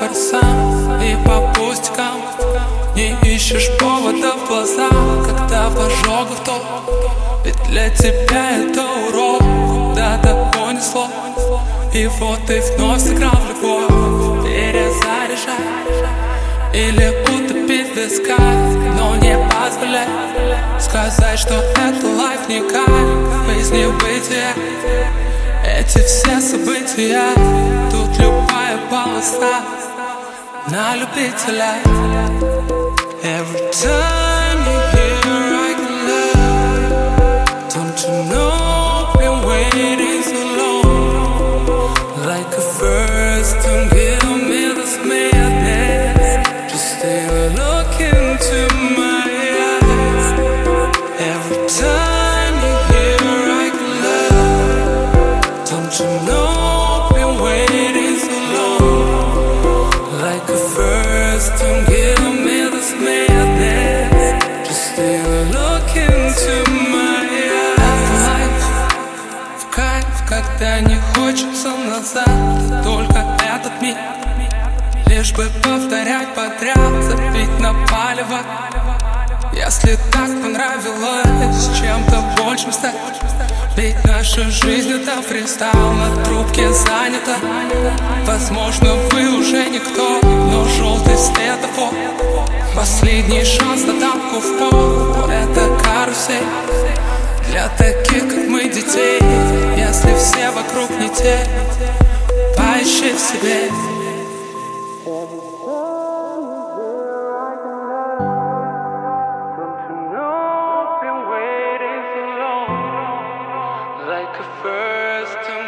выбор сам И по пустякам не ищешь повода в глаза. Когда в ожогах топ Ведь для тебя это урок. Куда-то понесло И вот ты вновь сыграл любовь. Перезаряжай Или утопить в висках. Но не позволяй Сказать, что это лайф не кайф. Из небытия эти все события. Тут любая полоса Now I bitter like every time you hear I. Don't you know I've been waiting so long? Like a first, don't give me this madness. Just a look into my eyes. Every time you're I. Don't you know? Хочется назад. Только этот миг. Лишь бы повторять подряд. Забить на палево. Если так понравилось Чем-то большим стать. Ведь наша жизнь это фристайл На трубке занята Возможно вы уже никто Но желтый светофор Последний шанс на тапку в пол Это карусель. Для таких как мы детей все вокруг не те Поищи в себе. Like a first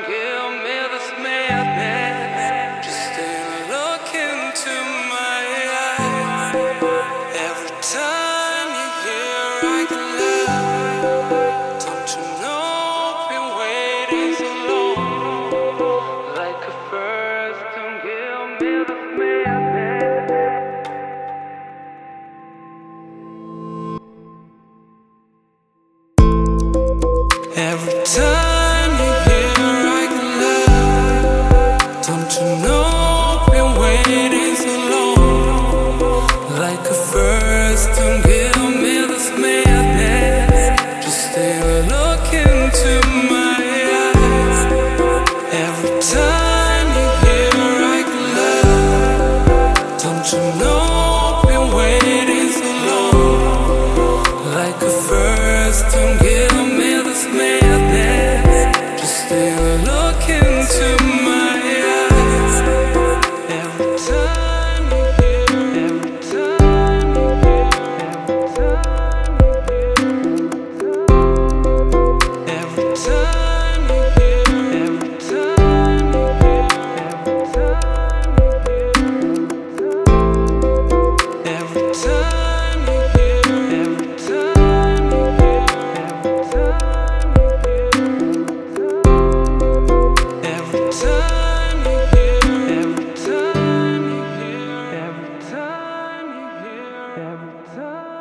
Every time Custom every time